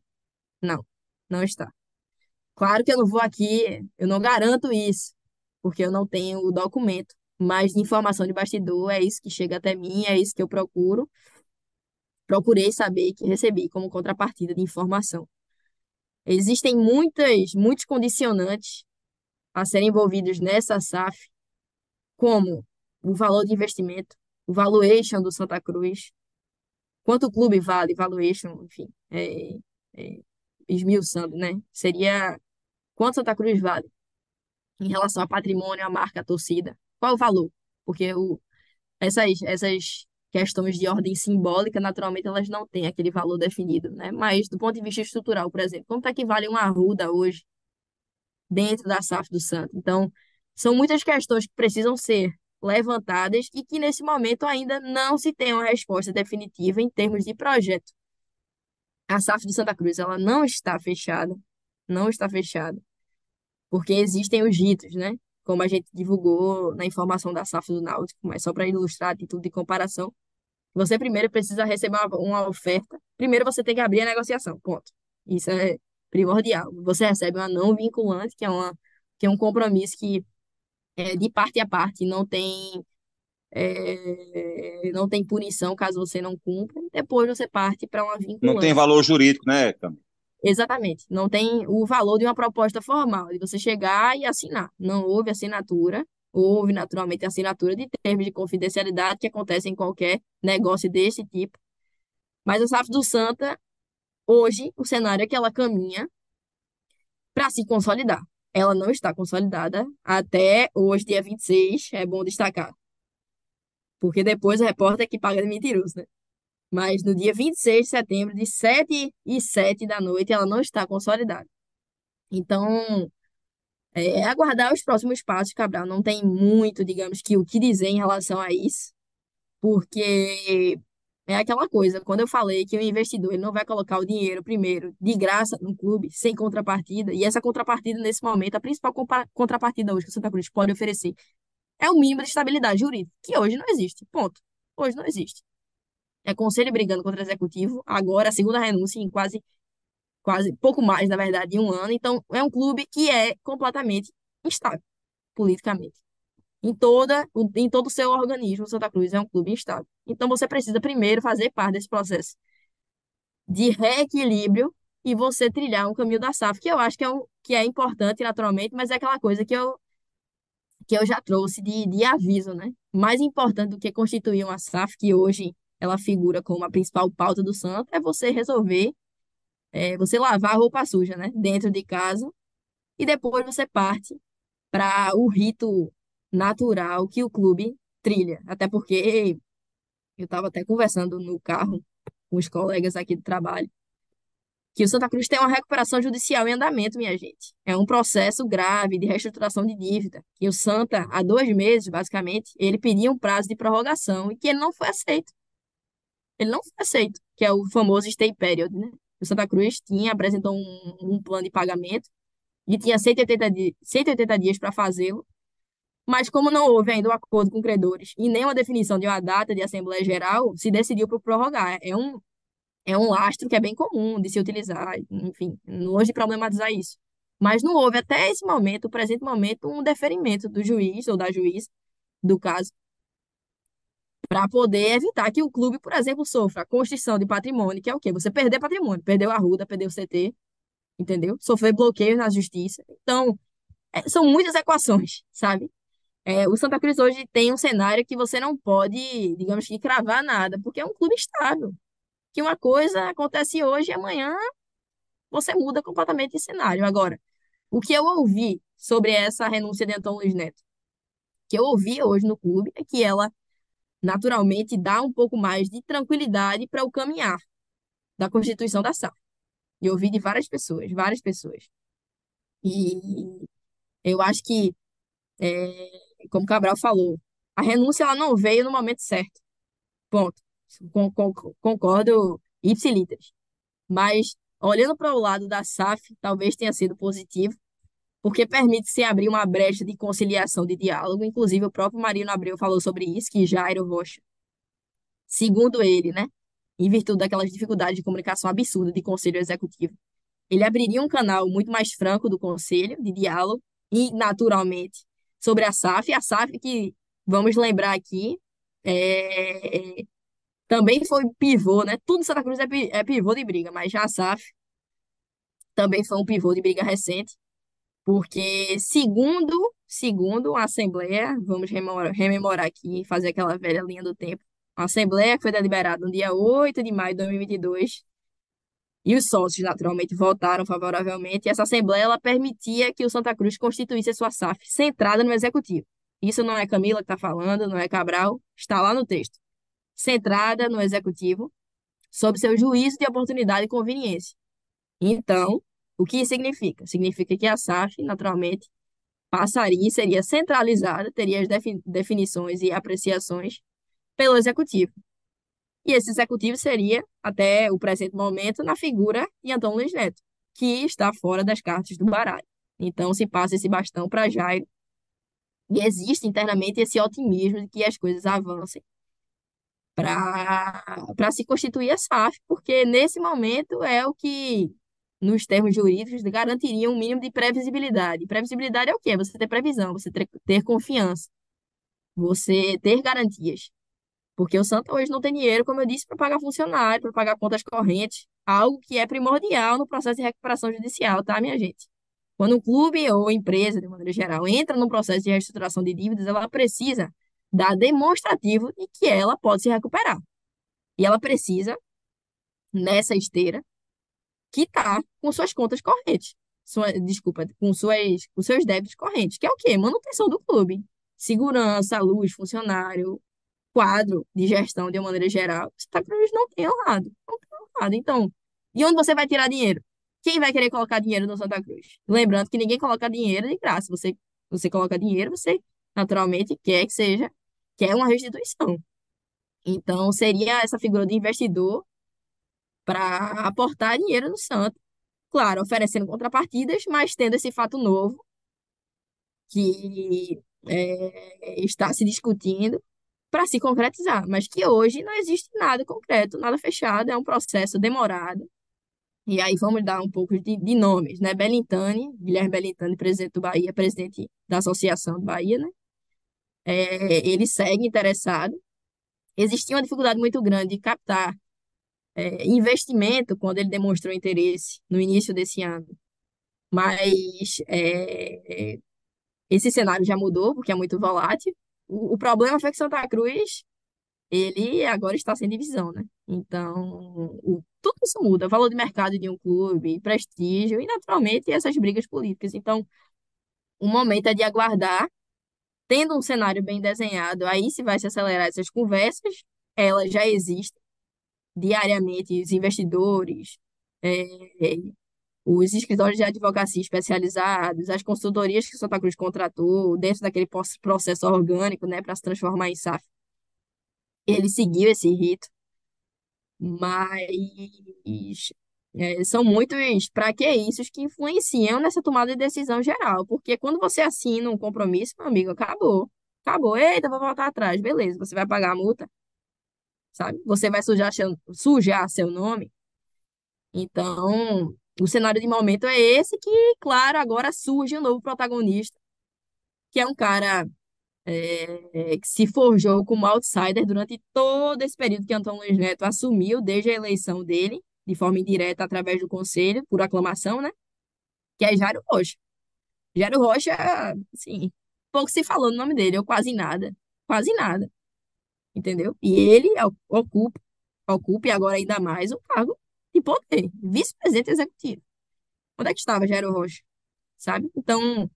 não, não está. Claro que eu não vou aqui, eu não garanto isso, porque eu não tenho o documento, mas de informação de bastidor é isso que chega até mim, é isso que eu procuro. Procurei saber que recebi como contrapartida de informação. Existem muitas, muitos condicionantes a serem envolvidos nessa SAF, como o valor de investimento, o valuation do Santa Cruz, quanto o clube vale, valuation, enfim, é, é, esmiuçando, né? Seria quanto Santa Cruz vale em relação a patrimônio, a marca, a torcida. Qual o valor? Porque o, essas, essas questões de ordem simbólica, naturalmente, elas não têm aquele valor definido, né? Mas do ponto de vista estrutural, por exemplo, quanto é que vale uma Arruda hoje dentro da SAF do Santos? Então, são muitas questões que precisam ser levantadas e que nesse momento ainda não se tem uma resposta definitiva em termos de projeto. A SAF do Santa Cruz, ela não está fechada, não está fechada, porque existem os ritos, né? Como a gente divulgou na informação da SAF do Náutico, mas só para ilustrar a título de comparação, você primeiro precisa receber uma, uma oferta. Primeiro você tem que abrir a negociação, ponto. Isso é primordial. Você recebe uma não vinculante, que é uma que é um compromisso que é de parte a parte, não tem é, não tem punição caso você não cumpra. Depois você parte para uma Não tem vinculante. valor jurídico, né, Camilo? Exatamente. Não tem o valor de uma proposta formal, de você chegar e assinar. Não houve assinatura, houve naturalmente assinatura de termos de confidencialidade que acontece em qualquer negócio desse tipo. Mas a SAF do Santa, hoje, o cenário é que ela caminha para se consolidar. Ela não está consolidada até hoje, dia 26, é bom destacar. Porque depois o repórter é que paga de mentiroso, né? Mas no dia 26 de setembro, de 7 e 7 da noite, ela não está consolidada. Então, é aguardar os próximos passos, Cabral. Não tem muito, digamos, que o que dizer em relação a isso, porque é aquela coisa, quando eu falei que o investidor ele não vai colocar o dinheiro primeiro de graça no clube, sem contrapartida, e essa contrapartida nesse momento, a principal contrapartida hoje que o Santa Cruz pode oferecer é o mínimo de estabilidade jurídica, que hoje não existe. Ponto. Hoje não existe. É conselho brigando contra o executivo, agora a segunda renúncia em quase, quase pouco mais, na verdade, de um ano. Então, é um clube que é completamente instável politicamente. Em toda, em todo o seu organismo, Santa Cruz é um clube instável. Então, você precisa primeiro fazer parte desse processo de reequilíbrio e você trilhar um caminho da SAF, que eu acho que é, um, que é importante naturalmente, mas é aquela coisa que eu, que eu já trouxe de, de aviso, né? Mais importante do que constituir uma SAF, que hoje ela figura como a principal pauta do Santa, é você resolver, é, você lavar a roupa suja, né? Dentro de casa, e depois você parte para o rito natural que o clube trilha. Até porque eu estava até conversando no carro com os colegas aqui do trabalho, que o Santa Cruz tem uma recuperação judicial em andamento, minha gente. É um processo grave de reestruturação de dívida. E o Santa, há dois meses, basicamente, ele pedia um prazo de prorrogação e que ele não foi aceito. Ele não foi aceito, que é o famoso stay period, né? O Santa Cruz tinha, apresentou um, um plano de pagamento e tinha 180, di 180 dias para fazê-lo, mas como não houve ainda um acordo com credores e nem uma definição de uma data de Assembleia Geral, se decidiu por prorrogar. É um, é um lastro que é bem comum de se utilizar, enfim, longe de problematizar isso. Mas não houve até esse momento, o presente momento, um deferimento do juiz ou da juiz do caso para poder evitar que o clube, por exemplo, sofra a constrição de patrimônio, que é o quê? Você perder patrimônio, perdeu a Ruda, perdeu o CT, entendeu? Sofrer bloqueio na justiça. Então, é, são muitas equações, sabe? É, o Santa Cruz hoje tem um cenário que você não pode, digamos que, cravar nada, porque é um clube estável. Que uma coisa acontece hoje e amanhã você muda completamente de cenário. Agora, o que eu ouvi sobre essa renúncia de Antônio Luiz Neto, que eu ouvi hoje no clube, é que ela naturalmente dá um pouco mais de tranquilidade para o caminhar da constituição da SAF. E ouvi de várias pessoas, várias pessoas. E eu acho que, é, como Cabral falou, a renúncia ela não veio no momento certo. Ponto. Con- con- Concordo ipsiliteris. Mas olhando para o lado da SAF, talvez tenha sido positivo, porque permite se abrir uma brecha de conciliação, de diálogo. Inclusive, o próprio Marino Abreu falou sobre isso, que Jairo Rocha, segundo ele, né, em virtude daquelas dificuldades de comunicação absurda de conselho executivo, ele abriria um canal muito mais franco do conselho, de diálogo, e, naturalmente, sobre a SAF. A SAF, que, vamos lembrar aqui, é, também foi pivô, né? Tudo em Santa Cruz é, é pivô de briga, mas já a SAF também foi um pivô de briga recente, porque segundo, segundo a Assembleia, vamos rememorar, aqui, fazer aquela velha linha do tempo, a Assembleia foi deliberada no dia 8 de maio de 2022, e os sócios, naturalmente, votaram favoravelmente, e essa Assembleia ela permitia que o Santa Cruz constituísse a sua SAF centrada no Executivo. Isso não é Camila que está falando, não é Cabral, está lá no texto. Centrada no Executivo, sob seu juízo de oportunidade e conveniência. Então, o que significa? Significa que a SAF, naturalmente, passaria seria centralizada, teria as definições e apreciações pelo Executivo. E esse Executivo seria, até o presente momento, na figura de Antônio Luiz Neto, que está fora das cartas do baralho. Então, se passa esse bastão para Jairo, e existe internamente esse otimismo de que as coisas avancem para se constituir a SAF, porque nesse momento é o que nos termos jurídicos, garantiria um mínimo de previsibilidade. Previsibilidade é o quê? Você ter previsão, você ter, ter confiança, você ter garantias. Porque o Santa hoje não tem dinheiro, como eu disse, para pagar funcionário, para pagar contas correntes, algo que é primordial no processo de recuperação judicial, tá, minha gente? Quando um clube ou empresa, de maneira geral, entra num processo de reestruturação de dívidas, ela precisa dar demonstrativo de que ela pode se recuperar. E ela precisa, nessa esteira, quitar com suas contas correntes. Sua, desculpa, com, suas, com seus débitos correntes, que é o quê? Manutenção do clube. Segurança, luz, funcionário, quadro de gestão de uma maneira geral. Santa Cruz não tem honrado. Não tem honrado. Então, de onde você vai tirar dinheiro? Quem vai querer colocar dinheiro no Santa Cruz? Lembrando que ninguém coloca dinheiro de graça. Você, você coloca dinheiro, você naturalmente quer que seja, quer uma restituição. Então, seria essa figura de investidor para aportar dinheiro no Santos. Claro, oferecendo contrapartidas, mas tendo esse fato novo que é, está se discutindo para se concretizar, mas que hoje não existe nada concreto, nada fechado, é um processo demorado. E aí vamos dar um pouco de, de nomes, né? Belintani, Guilherme Belintani, presidente do Bahia, presidente da Associação do Bahia, né? É, ele segue interessado. Existia uma dificuldade muito grande de captar é, investimento quando ele demonstrou interesse no início desse ano. Mas é, esse cenário já mudou, porque é muito volátil. O, o, problema foi que Santa Cruz, ele agora está sem divisão, né? Então, o, tudo isso muda. Valor de mercado de um clube, prestígio e, naturalmente, essas brigas políticas. Então, o momento é de aguardar, tendo um cenário bem desenhado, aí se vai se acelerar essas conversas, elas já existem, diariamente os investidores, é, os escritórios de advocacia especializados, as consultorias que Santa Cruz contratou, dentro daquele processo orgânico, né, para se transformar em SAF. Ele seguiu esse rito, mas é, são muitos para que isso que influenciam nessa tomada de decisão geral, porque quando você assina um compromisso, meu amigo, acabou. Acabou. Eita, vou voltar atrás. Beleza, você vai pagar a multa sabe? Você vai sujar seu, sujar seu nome. Então, o cenário de momento é esse que, claro, agora surge um novo protagonista, que é um cara é, que se forjou como outsider durante todo esse período que Antônio Luiz Neto assumiu, desde a eleição dele, de forma indireta, através do conselho, por aclamação, né? Que é Jairo Rocha. Jairo Rocha, assim, pouco se falou no nome dele, ou quase nada. Quase nada entendeu? E ele ocupa, ocupa e agora ainda mais um cargo de poder, vice-presidente executivo. Onde é que estava Jairo Rocha? Sabe? Então,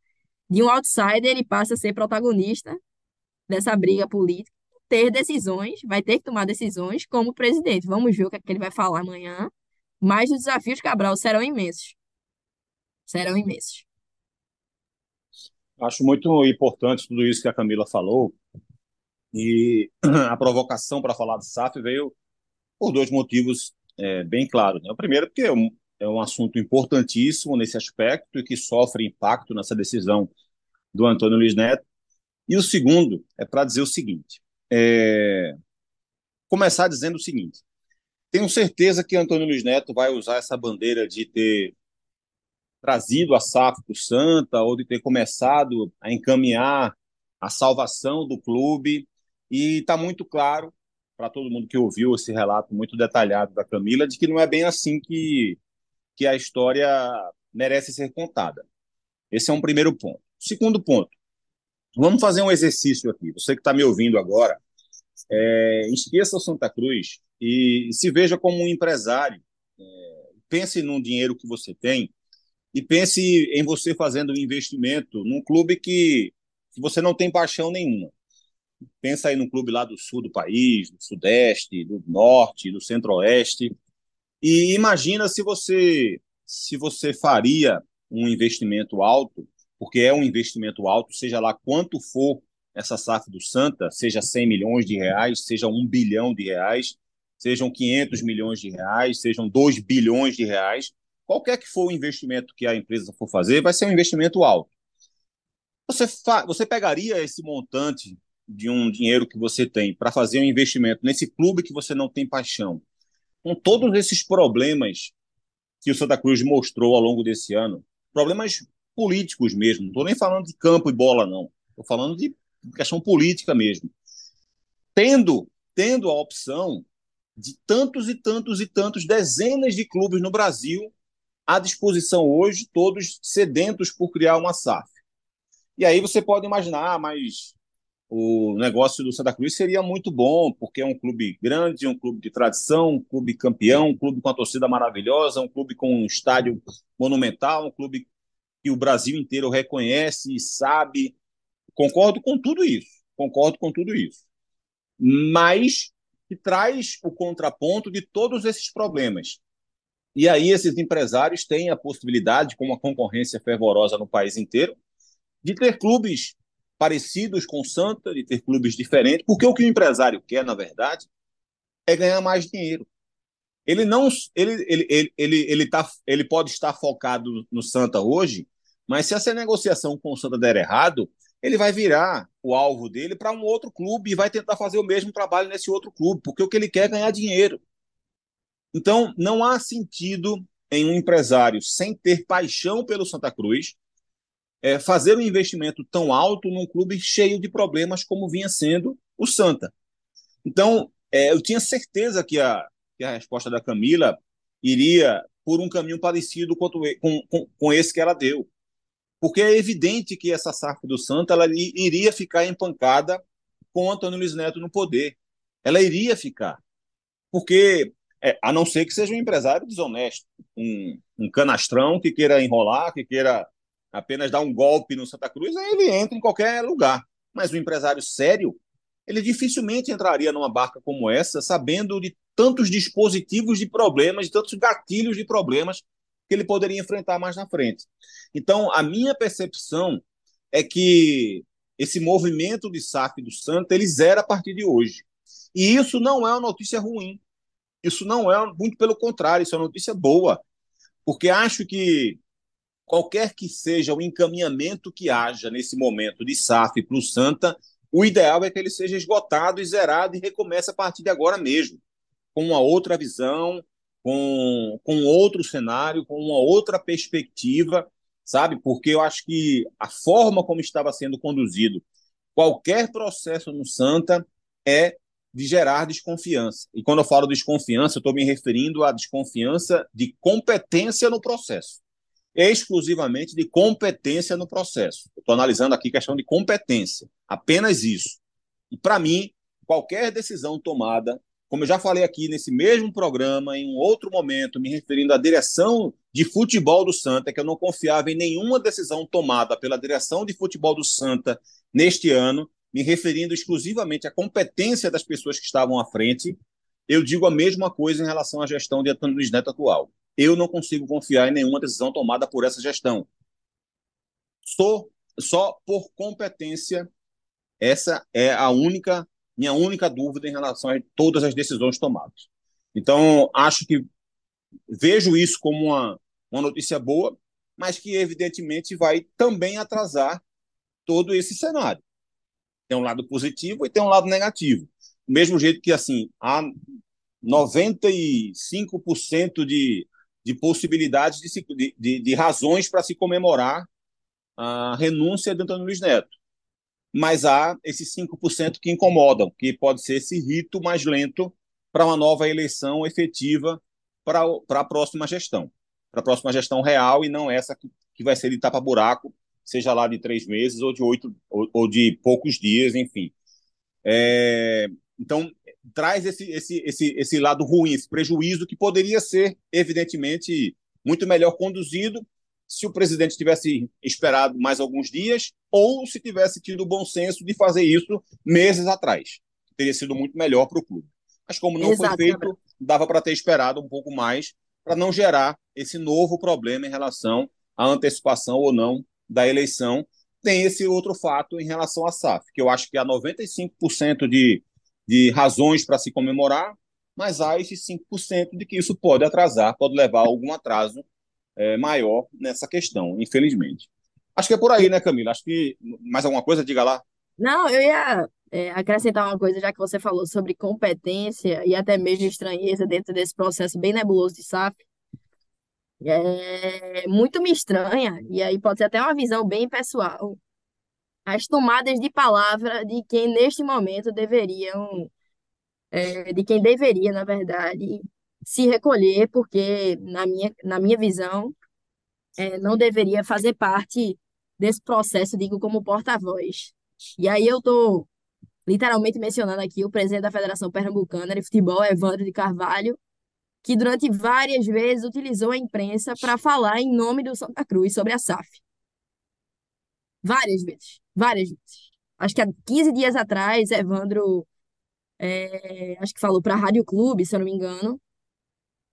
de um outsider, ele passa a ser protagonista dessa briga política, ter decisões, vai ter que tomar decisões como presidente. Vamos ver o que, é que ele vai falar amanhã. Mas os desafios Cabral serão imensos. Serão imensos. Acho muito importante tudo isso que a Camila falou, e a provocação para falar de SAF veio por dois motivos é, bem claros. Né? O primeiro, porque é, é um assunto importantíssimo nesse aspecto e que sofre impacto nessa decisão do Antônio Luiz Neto. E o segundo é para dizer o seguinte: é... começar dizendo o seguinte. Tenho certeza que Antônio Luiz Neto vai usar essa bandeira de ter trazido a SAF para o Santa ou de ter começado a encaminhar a salvação do clube. E está muito claro para todo mundo que ouviu esse relato muito detalhado da Camila de que não é bem assim que, que a história merece ser contada. Esse é um primeiro ponto. Segundo ponto, vamos fazer um exercício aqui. Você que está me ouvindo agora, é, esqueça o Santa Cruz e se veja como um empresário. É, pense num dinheiro que você tem e pense em você fazendo um investimento num clube que, que você não tem paixão nenhuma. Pensa aí num clube lá do sul do país, do sudeste, do norte, do centro-oeste. E imagina se você se você faria um investimento alto, porque é um investimento alto, seja lá quanto for essa SAF do Santa, seja 100 milhões de reais, seja 1 bilhão de reais, sejam 500 milhões de reais, sejam 2 bilhões de reais, qualquer que for o investimento que a empresa for fazer, vai ser um investimento alto. Você, você pegaria esse montante de um dinheiro que você tem para fazer um investimento nesse clube que você não tem paixão, com todos esses problemas que o Santa Cruz mostrou ao longo desse ano, problemas políticos mesmo, não estou nem falando de campo e bola, não, estou falando de questão política mesmo. Tendo, tendo a opção de tantos e tantos e tantos dezenas de clubes no Brasil à disposição hoje, todos sedentos por criar uma SAF. E aí você pode imaginar, ah, mas o negócio do Santa Cruz seria muito bom, porque é um clube grande, um clube de tradição, um clube campeão, um clube com a torcida maravilhosa, um clube com um estádio monumental, um clube que o Brasil inteiro reconhece e sabe. Concordo com tudo isso, concordo com tudo isso. Mas que traz o contraponto de todos esses problemas. E aí esses empresários têm a possibilidade, com uma concorrência fervorosa no país inteiro, de ter clubes parecidos com o Santa, de ter clubes diferentes, porque o que o empresário quer, na verdade, é ganhar mais dinheiro. Ele não ele, ele, ele, ele, ele, tá, ele pode estar focado no Santa hoje, mas se essa negociação com o Santa der errado, ele vai virar o alvo dele para um outro clube e vai tentar fazer o mesmo trabalho nesse outro clube, porque o que ele quer é ganhar dinheiro. Então, não há sentido em um empresário sem ter paixão pelo Santa Cruz é, fazer um investimento tão alto num clube cheio de problemas como vinha sendo o Santa. Então, é, eu tinha certeza que a, que a resposta da Camila iria por um caminho parecido com, com, com esse que ela deu. Porque é evidente que essa SAF do Santa ela iria ficar empancada com Antônio Luiz Neto no poder. Ela iria ficar. Porque é, a não ser que seja um empresário desonesto, um, um canastrão que queira enrolar, que queira apenas dar um golpe no Santa Cruz, aí ele entra em qualquer lugar. Mas um empresário sério, ele dificilmente entraria numa barca como essa, sabendo de tantos dispositivos de problemas, de tantos gatilhos de problemas que ele poderia enfrentar mais na frente. Então, a minha percepção é que esse movimento de SAF do Santa, ele zera a partir de hoje. E isso não é uma notícia ruim. Isso não é, muito pelo contrário, isso é uma notícia boa, porque acho que qualquer que seja o encaminhamento que haja nesse momento de SAF para o Santa, o ideal é que ele seja esgotado e zerado e recomece a partir de agora mesmo, com uma outra visão, com, com outro cenário, com uma outra perspectiva, sabe? Porque eu acho que a forma como estava sendo conduzido qualquer processo no Santa é de gerar desconfiança. E quando eu falo desconfiança, eu estou me referindo à desconfiança de competência no processo. Exclusivamente de competência no processo. Estou analisando aqui questão de competência. Apenas isso. E, para mim, qualquer decisão tomada, como eu já falei aqui nesse mesmo programa, em um outro momento, me referindo à direção de futebol do Santa, que eu não confiava em nenhuma decisão tomada pela direção de futebol do Santa neste ano, me referindo exclusivamente à competência das pessoas que estavam à frente, eu digo a mesma coisa em relação à gestão de Antônio Luiz Neto atual. Eu não consigo confiar em nenhuma decisão tomada por essa gestão. Só, só por competência, essa é a única minha única dúvida em relação a todas as decisões tomadas. Então, acho que vejo isso como uma, uma notícia boa, mas que evidentemente vai também atrasar todo esse cenário. Tem um lado positivo e tem um lado negativo. Mesmo jeito que assim, há 95% de, de possibilidades de, se, de, de, de razões para se comemorar a renúncia de Antônio Luiz Neto. Mas há esses 5% que incomodam, que pode ser esse rito mais lento para uma nova eleição efetiva para, para a próxima gestão, para a próxima gestão real e não essa que, que vai ser de tapa-buraco, seja lá de três meses ou de oito ou, ou de poucos dias, enfim. É, então, traz esse, esse, esse, esse lado ruim, esse prejuízo que poderia ser, evidentemente, muito melhor conduzido se o presidente tivesse esperado mais alguns dias ou se tivesse tido o bom senso de fazer isso meses atrás. Teria sido muito melhor para o clube. Mas como não Exato, foi feito, dava para ter esperado um pouco mais para não gerar esse novo problema em relação à antecipação ou não da eleição. Tem esse outro fato em relação à SAF, que eu acho que há 95% de, de razões para se comemorar, mas há esses 5% de que isso pode atrasar, pode levar a algum atraso é, maior nessa questão, infelizmente. Acho que é por aí, né, Camila? Acho que mais alguma coisa, diga lá. Não, eu ia é, acrescentar uma coisa, já que você falou sobre competência e até mesmo estranheza dentro desse processo bem nebuloso de SAF. É, muito me estranha, e aí pode ser até uma visão bem pessoal, as tomadas de palavra de quem neste momento deveriam, é, de quem deveria, na verdade, se recolher, porque, na minha, na minha visão, é, não deveria fazer parte desse processo, digo, como porta-voz. E aí eu estou literalmente mencionando aqui o presidente da Federação Pernambucana de Futebol, Evandro de Carvalho, que durante várias vezes utilizou a imprensa para falar em nome do Santa Cruz sobre a SAF. Várias vezes, várias vezes. Acho que há 15 dias atrás, Evandro, é, acho que falou para a Rádio Clube, se eu não me engano,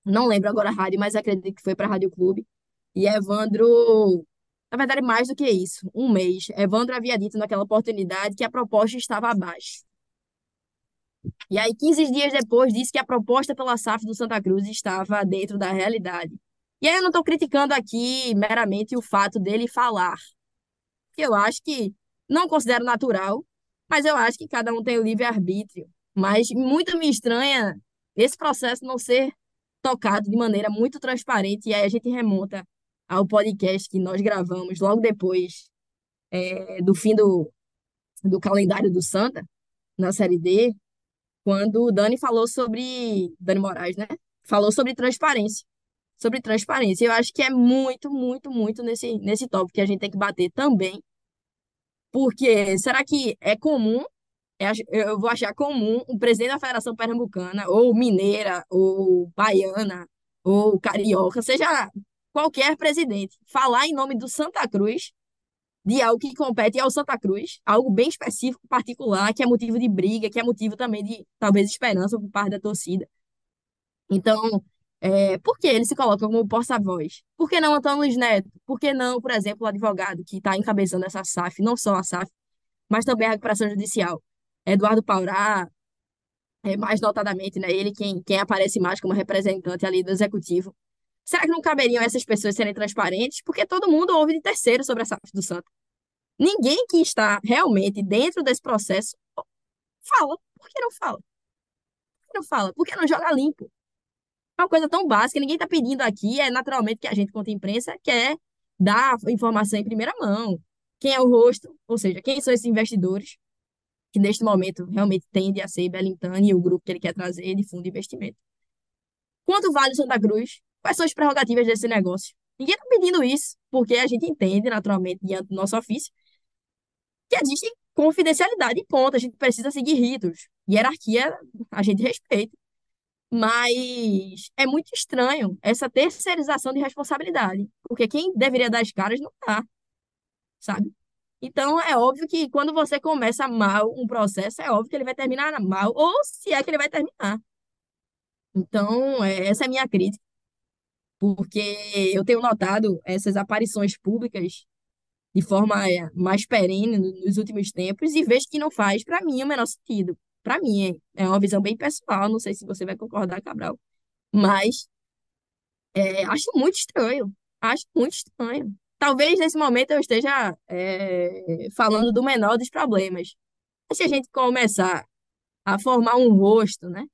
não lembro agora a rádio, mas acredito que foi para a Rádio Clube. E Evandro, na verdade, mais do que isso, um mês. Evandro havia dito naquela oportunidade que a proposta estava abaixo. E aí, 15 dias depois, disse que a proposta pela SAF do Santa Cruz estava dentro da realidade. E aí, eu não estou criticando aqui meramente o fato dele falar, eu acho que não considero natural, mas eu acho que cada um tem o livre-arbítrio. Mas muito me estranha esse processo não ser tocado de maneira muito transparente, e aí a gente remonta ao podcast que nós gravamos logo depois é, do fim do, do calendário do Santa, na Série D, quando o Dani falou sobre. Dani Moraes, né? Falou sobre transparência. Sobre transparência. Eu acho que é muito, muito, muito nesse, nesse tópico que a gente tem que bater também. Porque será que é comum eu vou achar comum o presidente da Federação Pernambucana, ou mineira, ou baiana, ou carioca, seja qualquer presidente, falar em nome do Santa Cruz, de algo que compete ao Santa Cruz, algo bem específico, particular, que é motivo de briga, que é motivo também de, talvez, esperança por parte da torcida. Então, é, por que ele se coloca como porta-voz? Por que não Antônio Luiz Neto? Por que não, por exemplo, o advogado que está encabeçando essa SAF, não só a SAF, mas também a recuperação judicial? Eduardo Paurá, é, mais notadamente, né, ele quem, quem aparece mais como representante ali do executivo. Será que não caberiam essas pessoas serem transparentes? Porque todo mundo ouve de terceiro sobre a SAF do Santa. Ninguém que está realmente dentro desse processo fala. Por que não fala? Por que não fala? Por que não joga limpo? Uma coisa tão básica, ninguém está pedindo aqui, é naturalmente que a gente, quanto imprensa, quer dar informação em primeira mão. Quem é o rosto, ou seja, quem são esses investidores, que neste momento realmente tende a ser Belintani e o grupo que ele quer trazer de fundo de investimento. Quanto vale o Santa Cruz? Quais são as prerrogativas desse negócio? Ninguém está pedindo isso, porque a gente entende, naturalmente, diante do nosso ofício, que existe confidencialidade e ponto. A gente precisa seguir ritos. Hierarquia a gente respeita. Mas é muito estranho essa terceirização de responsabilidade, porque quem deveria dar as caras não está, sabe? Então, é óbvio que quando você começa mal um processo, é óbvio que ele vai terminar mal, ou se é que ele vai terminar. Então, é, essa é a minha crítica, porque eu tenho notado essas aparições públicas de forma é, mais perene nos últimos tempos e vejo que não faz, para mim, o menor sentido. Para mim, é uma visão bem pessoal, não sei se você vai concordar, Cabral, mas É, acho muito estranho. Acho muito estranho. Talvez nesse momento eu esteja é, falando do menor dos problemas. Mas se a gente começar a formar um rosto, né?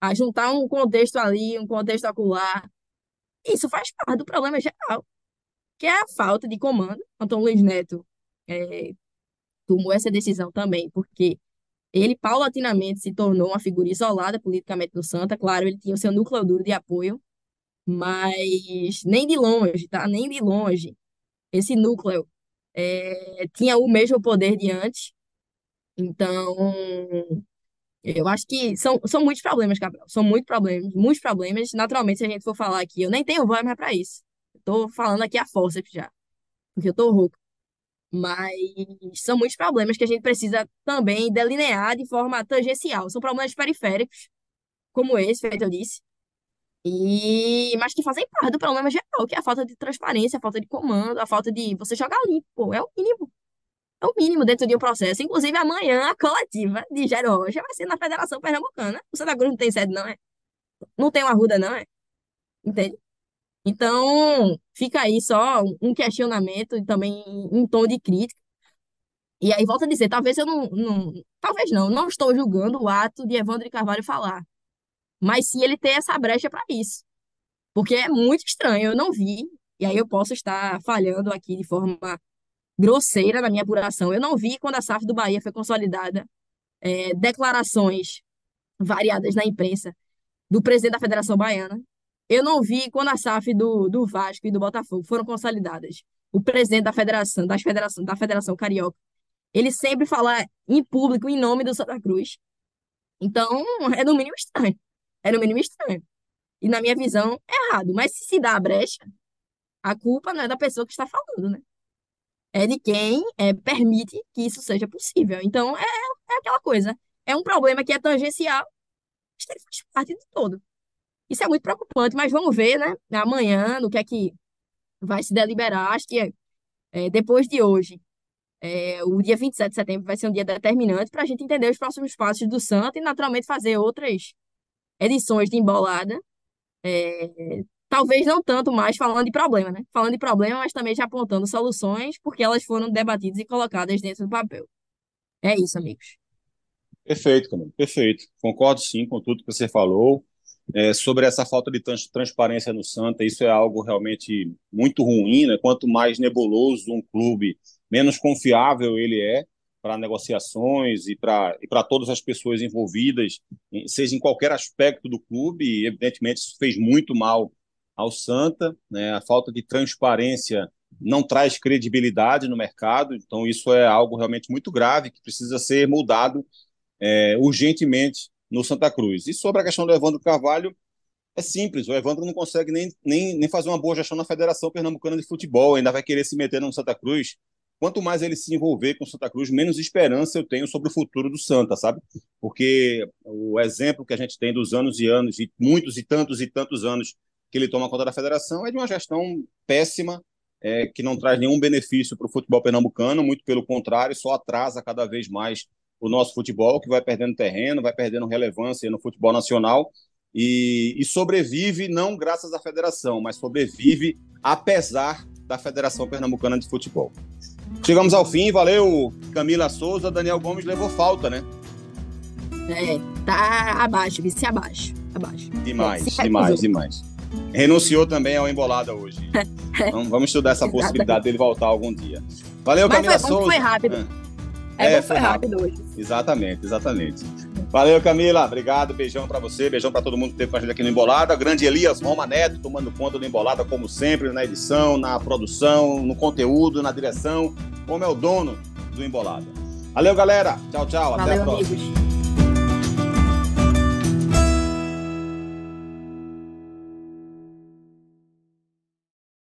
A juntar um contexto ali, um contexto acolá, isso faz parte do problema geral, que é a falta de comando. Antônio Luiz Neto é, tomou essa decisão também, porque ele paulatinamente se tornou uma figura isolada politicamente no Santa. Claro, ele tinha o seu núcleo duro de apoio, mas nem de longe, tá? Nem de longe. Esse núcleo é, tinha o mesmo poder de antes. Então, eu acho que são, são muitos problemas, Gabriel. São muitos problemas, muitos problemas. Naturalmente, se a gente for falar aqui, eu nem tenho voz mais para isso. Estou falando aqui a força já, porque eu estou rouco. Mas são muitos problemas que a gente precisa também delinear de forma tangencial. São problemas periféricos, como esse, feito eu disse, e, mas que fazem parte do problema geral, que é a falta de transparência, a falta de comando, a falta de você jogar limpo, é o mínimo. É o mínimo dentro de um processo. Inclusive, amanhã a coletiva de Jairo Rocha vai ser na Federação Pernambucana. O Santa Cruz não tem sede, não é? Não tem uma ruda, não é? Entende? Então, fica aí só um questionamento e também um tom de crítica. E aí, volto a dizer, talvez eu não, não talvez não, não estou julgando o ato de Evandro de Carvalho falar mas sim ele ter essa brecha para isso. Porque é muito estranho, eu não vi, e aí eu posso estar falhando aqui de forma grosseira na minha apuração. Eu não vi quando a SAF do Bahia foi consolidada é, declarações variadas na imprensa do presidente da Federação Baiana. Eu não vi quando a SAF do, do Vasco e do Botafogo foram consolidadas. O presidente da Federação, das federação, da Federação Carioca, ele sempre fala em público, em nome do Santa Cruz. Então, é no mínimo estranho. É no mínimo estranho. E na minha visão, é errado. Mas se se dá a brecha, a culpa não é da pessoa que está falando, né? É de quem é, permite que isso seja possível. Então, é, é aquela coisa. É um problema que é tangencial, mas ele faz parte de todo. Isso é muito preocupante, mas vamos ver, né? Amanhã, no que é que vai se deliberar. Acho que é, depois de hoje, é, o dia 27 de setembro vai ser um dia determinante para a gente entender os próximos passos do Santo e, naturalmente, fazer outras edições de Embolada. É, talvez não tanto mais falando de problema, né? Falando de problema, mas também já apontando soluções, porque elas foram debatidas e colocadas dentro do papel. É isso, amigos. Perfeito, Camilo, perfeito. Concordo sim com tudo que você falou. É, sobre essa falta de trans transparência no Santa, isso é algo realmente muito ruim, né? Quanto mais nebuloso um clube, menos confiável ele é para negociações e para e todas as pessoas envolvidas, seja em qualquer aspecto do clube, e evidentemente isso fez muito mal ao Santa, né? A falta de transparência não traz credibilidade no mercado, então isso é algo realmente muito grave que precisa ser mudado é, urgentemente no Santa Cruz. E sobre a questão do Evandro Carvalho, é simples, o Evandro não consegue nem, nem, nem fazer uma boa gestão na Federação Pernambucana de Futebol, ainda vai querer se meter no Santa Cruz quanto mais ele se envolver com Santa Cruz, menos esperança eu tenho sobre o futuro do Santa, sabe? Porque o exemplo que a gente tem dos anos e anos, e muitos e tantos e tantos anos que ele toma conta da federação, é de uma gestão péssima, é, que não traz nenhum benefício para o futebol pernambucano, muito pelo contrário, só atrasa cada vez mais o nosso futebol, que vai perdendo terreno, vai perdendo relevância no futebol nacional, e, e sobrevive não graças à federação, mas sobrevive apesar da Federação Pernambucana de Futebol. Chegamos ao fim, valeu Camila Souza, Daniel Gomes levou falta, né? É, tá abaixo, vice abaixo, abaixo. Demais, é, demais, demais. Renunciou também ao Embolada hoje. então, vamos estudar essa possibilidade dele voltar algum dia. Valeu, Mas Camila foi, Souza. Foi rápido. É, é, é foi rápido. rápido hoje. Exatamente, exatamente. Valeu, Camila. Obrigado. Beijão para você. Beijão para todo mundo que esteve com a gente aqui no Embolada. Grande Elias Roma Neto tomando conta do Embolada, como sempre, na edição, na produção, no conteúdo, na direção. Como é o dono do Embolada. Valeu, galera. Tchau, tchau. Valeu, Até a próxima. Amigos.